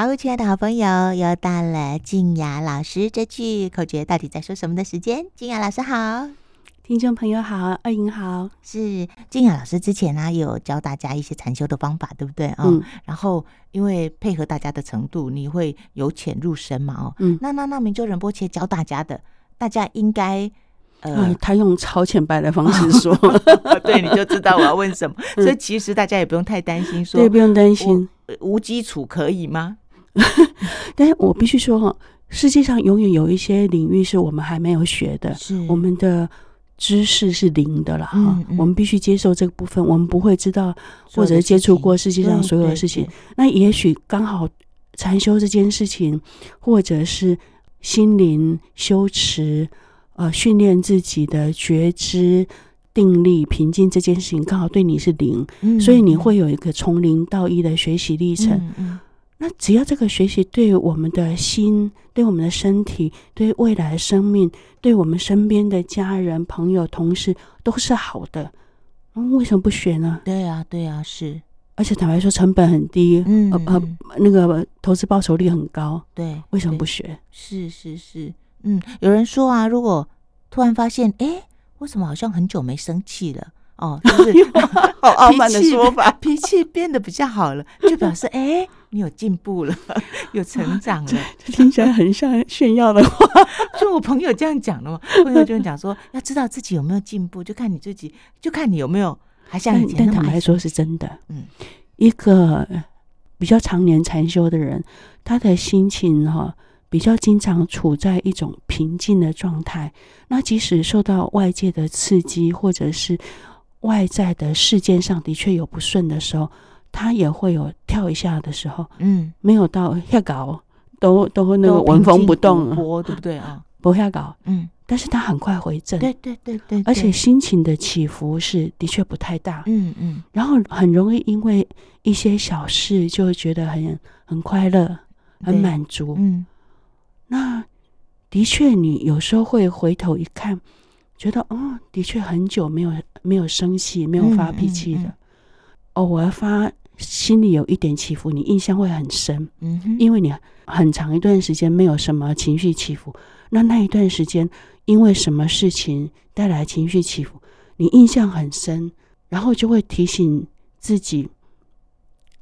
好，亲爱的好朋友，又到了静雅老师这句口诀到底在说什么的时间。静雅老师好，听众朋友好，二莹好。是静雅老师之前呢、啊、有教大家一些禅修的方法，对不对啊？嗯。然后因为配合大家的程度，你会由浅入深嘛？哦。嗯。那那那明就仁波切教大家的，大家应该呃、啊，他用超浅白的方式说，对，你就知道我要问什么。嗯、所以其实大家也不用太担心說，说对，不用担心，无基础可以吗？但是我必须说哈，世界上永远有一些领域是我们还没有学的，是我们的知识是零的了哈。嗯嗯、我们必须接受这个部分，我们不会知道或者接触过世界上所有的事情。那也许刚好禅修这件事情，或者是心灵修持，呃，训练自己的觉知、定力、平静这件事情，刚好对你是零，嗯、所以你会有一个从零到一的学习历程。那只要这个学习对我们的心、对我们的身体、对未来的生命、对我们身边的家人、朋友、同事都是好的，嗯，为什么不学呢？对呀，对呀，是。而且坦白说，成本很低，嗯呃呃，那个投资报酬率很高，对，为什么不学？是是是，嗯，有人说啊，如果突然发现，哎，为什么好像很久没生气了？哦，就是 好傲慢的说法，脾气变得比较好了，就表示哎，你有进步了，有成长了，听起来很像炫耀的话。就我朋友这样讲的嘛，朋友就讲说，要知道自己有没有进步，就看你自己，就看你有没有还像以前坦白说是真的，嗯，一个比较常年禅修的人，他的心情哈比较经常处在一种平静的状态，那即使受到外界的刺激或者是。外在的事件上的确有不顺的时候，他也会有跳一下的时候，嗯，没有到下搞，都都那个纹风不动，对不对？啊？不下搞，嗯，但是他很快回正，对对对对，而且心情的起伏是的确不太大，嗯嗯，然后很容易因为一些小事就会觉得很很快乐，很满足，嗯，那的确你有时候会回头一看。觉得哦，的确很久没有没有生气，没有发脾气的。哦，我要发心里有一点起伏，你印象会很深。嗯哼，因为你很长一段时间没有什么情绪起伏，那那一段时间因为什么事情带来情绪起伏，你印象很深，然后就会提醒自己，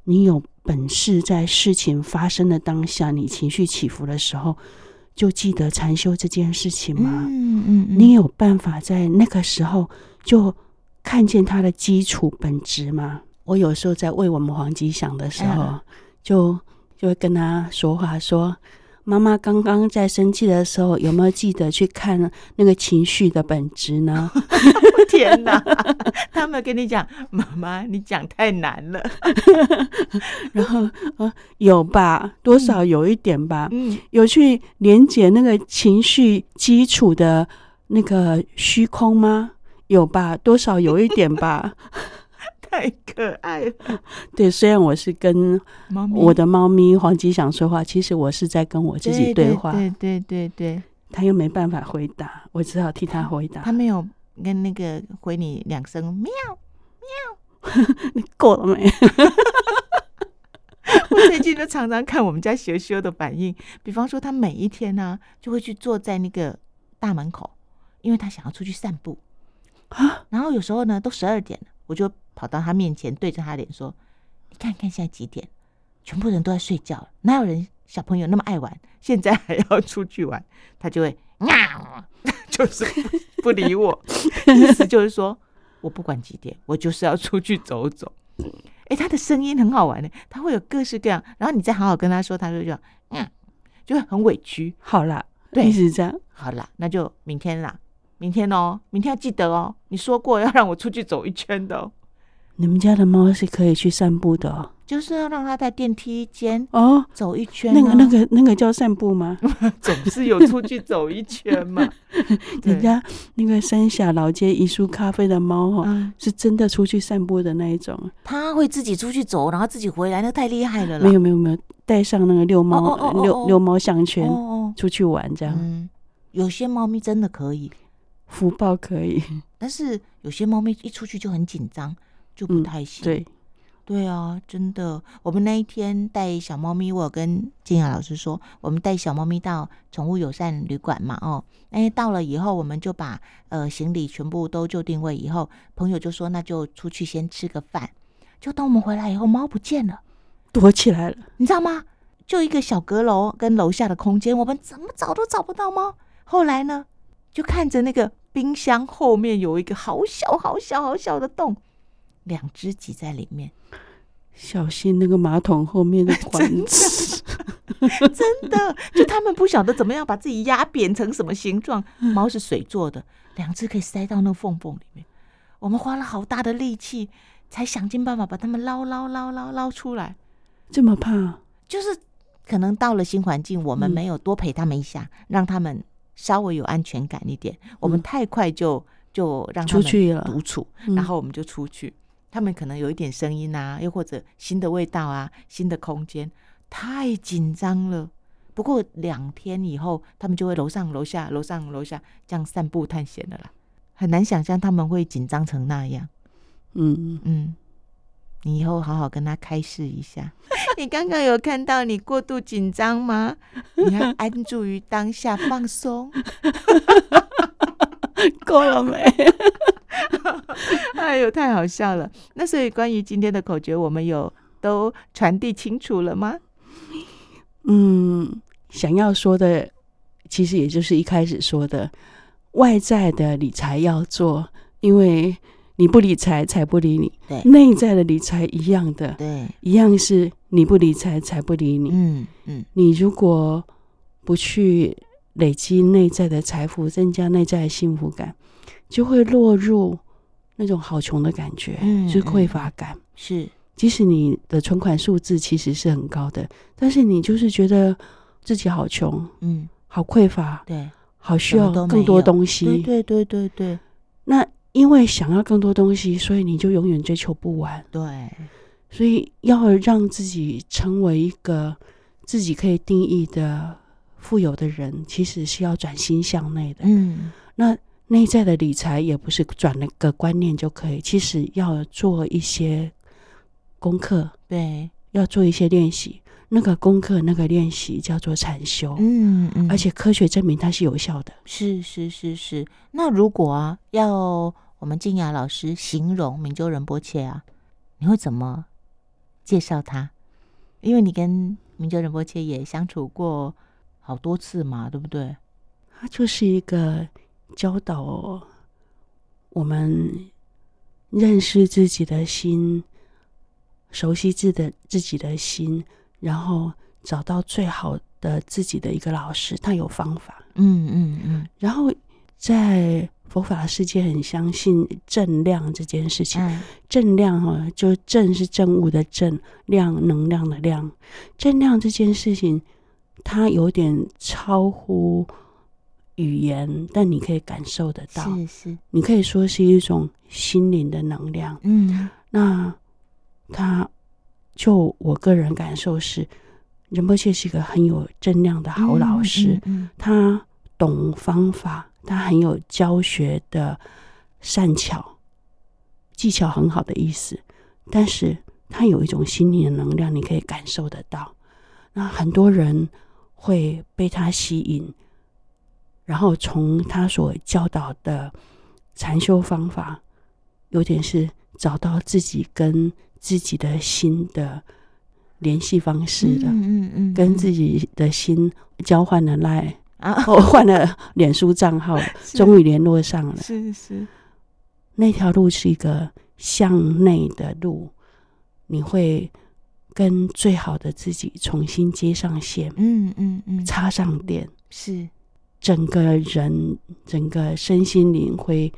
你有本事在事情发生的当下，你情绪起伏的时候。就记得禅修这件事情吗？嗯嗯，你有办法在那个时候就看见它的基础本质吗？我有时候在为我们黄吉想的时候，就就会跟他说话说。妈妈刚刚在生气的时候，有没有记得去看那个情绪的本质呢？天哪！他没有跟你讲，妈妈，你讲太难了。然后呃，有吧，多少有一点吧。嗯，有去连接那个情绪基础的那个虚空吗？有吧，多少有一点吧。太可爱了，对，虽然我是跟我的猫咪黄吉祥说话，其实我是在跟我自己对话。对对对对，他又没办法回答，我只好替他回答。他没有跟那个回你两声喵喵，你够了没？我最近都常常看我们家学修的反应，比方说他每一天呢、啊、就会去坐在那个大门口，因为他想要出去散步啊。然后有时候呢都十二点了，我就。跑到他面前，对着他脸说：“你看看现在几点？全部人都在睡觉，哪有人小朋友那么爱玩？现在还要出去玩？”他就会喵，就是不，不理我，意思就是说我不管几点，我就是要出去走走。哎，他的声音很好玩呢，他会有各式各样。然后你再好好跟他说，他就叫嗯，就很委屈。好了，对，是这样。好了，那就明天啦，明天哦，明天要记得哦，你说过要让我出去走一圈的哦。你们家的猫是可以去散步的哦，就是要让它在电梯间哦走一圈，那个那个那个叫散步吗？总是有出去走一圈嘛。人家那个三峡老街一树咖啡的猫哦，是真的出去散步的那一种。它会自己出去走，然后自己回来，那太厉害了。没有没有没有，带上那个遛猫遛遛猫项圈出去玩这样。有些猫咪真的可以，福报可以，但是有些猫咪一出去就很紧张。就不太行，嗯，对，对啊，真的。我们那一天带小猫咪，我有跟静雅老师说，我们带小猫咪到宠物友善旅馆嘛。哦，哎，到了以后，我们就把呃行李全部都就定位以后，朋友就说那就出去先吃个饭。就等我们回来以后，猫不见了，躲起来了，你知道吗？就一个小阁楼跟楼下的空间，我们怎么找都找不到猫。后来呢，就看着那个冰箱后面有一个好小好小好小的洞。两只挤在里面，小心那个马桶后面的 管子。真的，就他们不晓得怎么样把自己压扁成什么形状。猫是水做的，两只可以塞到那个缝缝里面。我们花了好大的力气，才想尽办法把它们捞捞捞捞捞出来。这么怕？就是可能到了新环境，我们没有多陪他们一下，嗯、让他们稍微有安全感一点。我们太快就就让他们独处，然后我们就出去。他们可能有一点声音啊，又或者新的味道啊，新的空间，太紧张了。不过两天以后，他们就会楼上楼下楼上楼下这样散步探险的啦。很难想象他们会紧张成那样。嗯嗯，你以后好好跟他开示一下。你刚刚有看到你过度紧张吗？你要安住于当下，放松。够了没？哎呦，太好笑了！那所以关于今天的口诀，我们有都传递清楚了吗？嗯，想要说的，其实也就是一开始说的，外在的理财要做，因为你不理财，财不理你。对，内在的理财一样的，对，一样是你不理财，财不理你。嗯嗯，你如果不去累积内在的财富，增加内在的幸福感，就会落入。那种好穷的感觉，嗯，就是匮乏感，嗯、是。即使你的存款数字其实是很高的，但是你就是觉得自己好穷，嗯，好匮乏，对，好需要更多东西，对对对对对。那因为想要更多东西，所以你就永远追求不完，对。所以要让自己成为一个自己可以定义的富有的人，其实是要转心向内的，嗯，那。内在的理财也不是转那个观念就可以，其实要做一些功课，对，要做一些练习。那个功课、那个练习叫做禅修，嗯嗯，而且科学证明它是有效的。是是是是。那如果啊，要我们静雅老师形容明州仁波切啊，你会怎么介绍他？因为你跟明州仁波切也相处过好多次嘛，对不对？他就是一个。教导我们认识自己的心，熟悉自的自己的心，然后找到最好的自己的一个老师。他有方法，嗯嗯嗯。然后在佛法世界很相信正量这件事情。嗯、正量哈，就正是正物的正，量能量的量。正量这件事情，它有点超乎。语言，但你可以感受得到，是是，你可以说是一种心灵的能量。嗯，那他就我个人感受是，仁波切是一个很有正量的好老师。嗯，嗯，嗯，他懂方法，他很有教学的善巧，技巧很好的意思。但是他有一种心灵的能量，你可以感受得到。那很多人会被他吸引。然后从他所教导的禅修方法，有点是找到自己跟自己的心的联系方式的，嗯嗯嗯，跟自己的心交换了赖啊，换了脸书账号，终于联络上了。是是，那条路是一个向内的路，你会跟最好的自己重新接上线，嗯嗯嗯，插上电是。整个人、整个身心灵会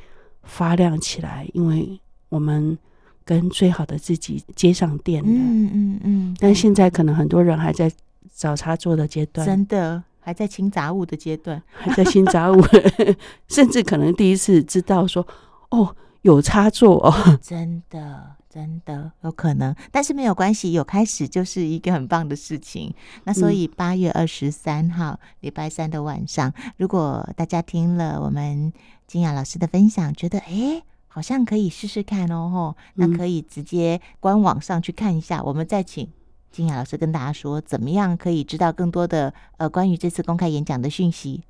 发亮起来，因为我们跟最好的自己接上电了。嗯嗯嗯。但现在可能很多人还在找插座的阶段，真的还在清杂物的阶段，还在清杂物，甚至可能第一次知道说，哦，有插座哦，真的。真的有可能，但是没有关系，有开始就是一个很棒的事情。那所以八月二十三号礼拜三的晚上，如果大家听了我们金雅老师的分享，觉得诶好像可以试试看哦，吼，那可以直接官网上去看一下。嗯、我们再请金雅老师跟大家说，怎么样可以知道更多的呃关于这次公开演讲的讯息？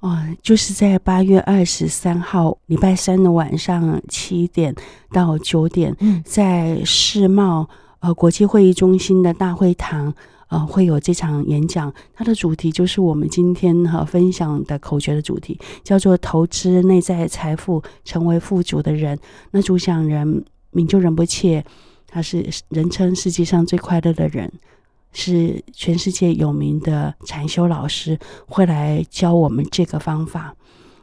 哦，就是在八月二十三号礼拜三的晚上七点到九点，嗯，在世贸呃国际会议中心的大会堂，呃，会有这场演讲。它的主题就是我们今天哈、呃、分享的口诀的主题，叫做“投资内在财富，成为富足的人”。那主讲人名就仁波切，他是人称世界上最快乐的人。是全世界有名的禅修老师会来教我们这个方法。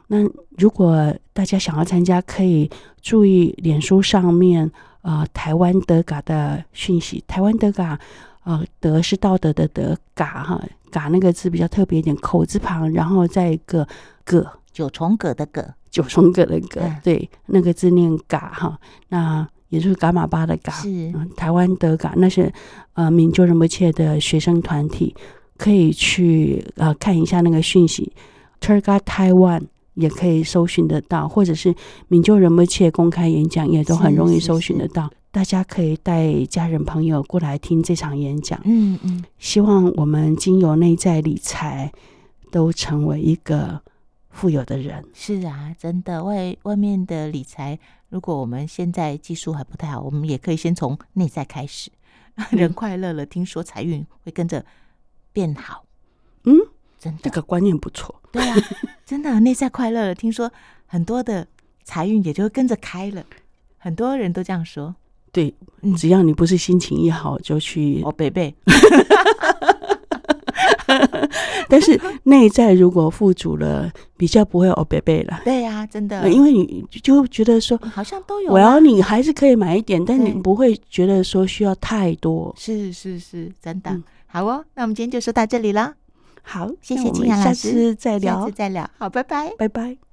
那如果大家想要参加，可以注意脸书上面呃台湾德嘎的讯息。台湾德嘎，呃德是道德的德，嘎哈嘎那个字比较特别一点，口字旁，然后再一个葛，九重葛的葛，九重葛的葛，嗯、对，那个字念嘎哈。那也就是伽玛巴的嘎，是、嗯、台湾德嘎，那是呃明就仁不切的学生团体，可以去呃看一下那个讯息。Terga Taiwan 也可以搜寻得到，或者是明就仁波切公开演讲也都很容易搜寻得到。大家可以带家人朋友过来听这场演讲。嗯嗯，希望我们经由内在理财，都成为一个富有的人。是啊，真的外外面的理财。如果我们现在技术还不太好，我们也可以先从内在开始。人快乐了，听说财运会跟着变好。嗯，真的，这个观念不错。对啊，真的，内在快乐了，听说很多的财运也就跟着开了。很多人都这样说。对，只要你不是心情一好就去哦，北北。但是内在如果富足了，比较不会哦，贝贝了。对呀、啊，真的，因为你就觉得说，好像都有。我要你还是可以买一点，但你不会觉得说需要太多。是是是，真的。嗯、好哦，那我们今天就说到这里了。好，谢谢金雅老师，下次再聊，下次再聊。好，拜拜，拜拜。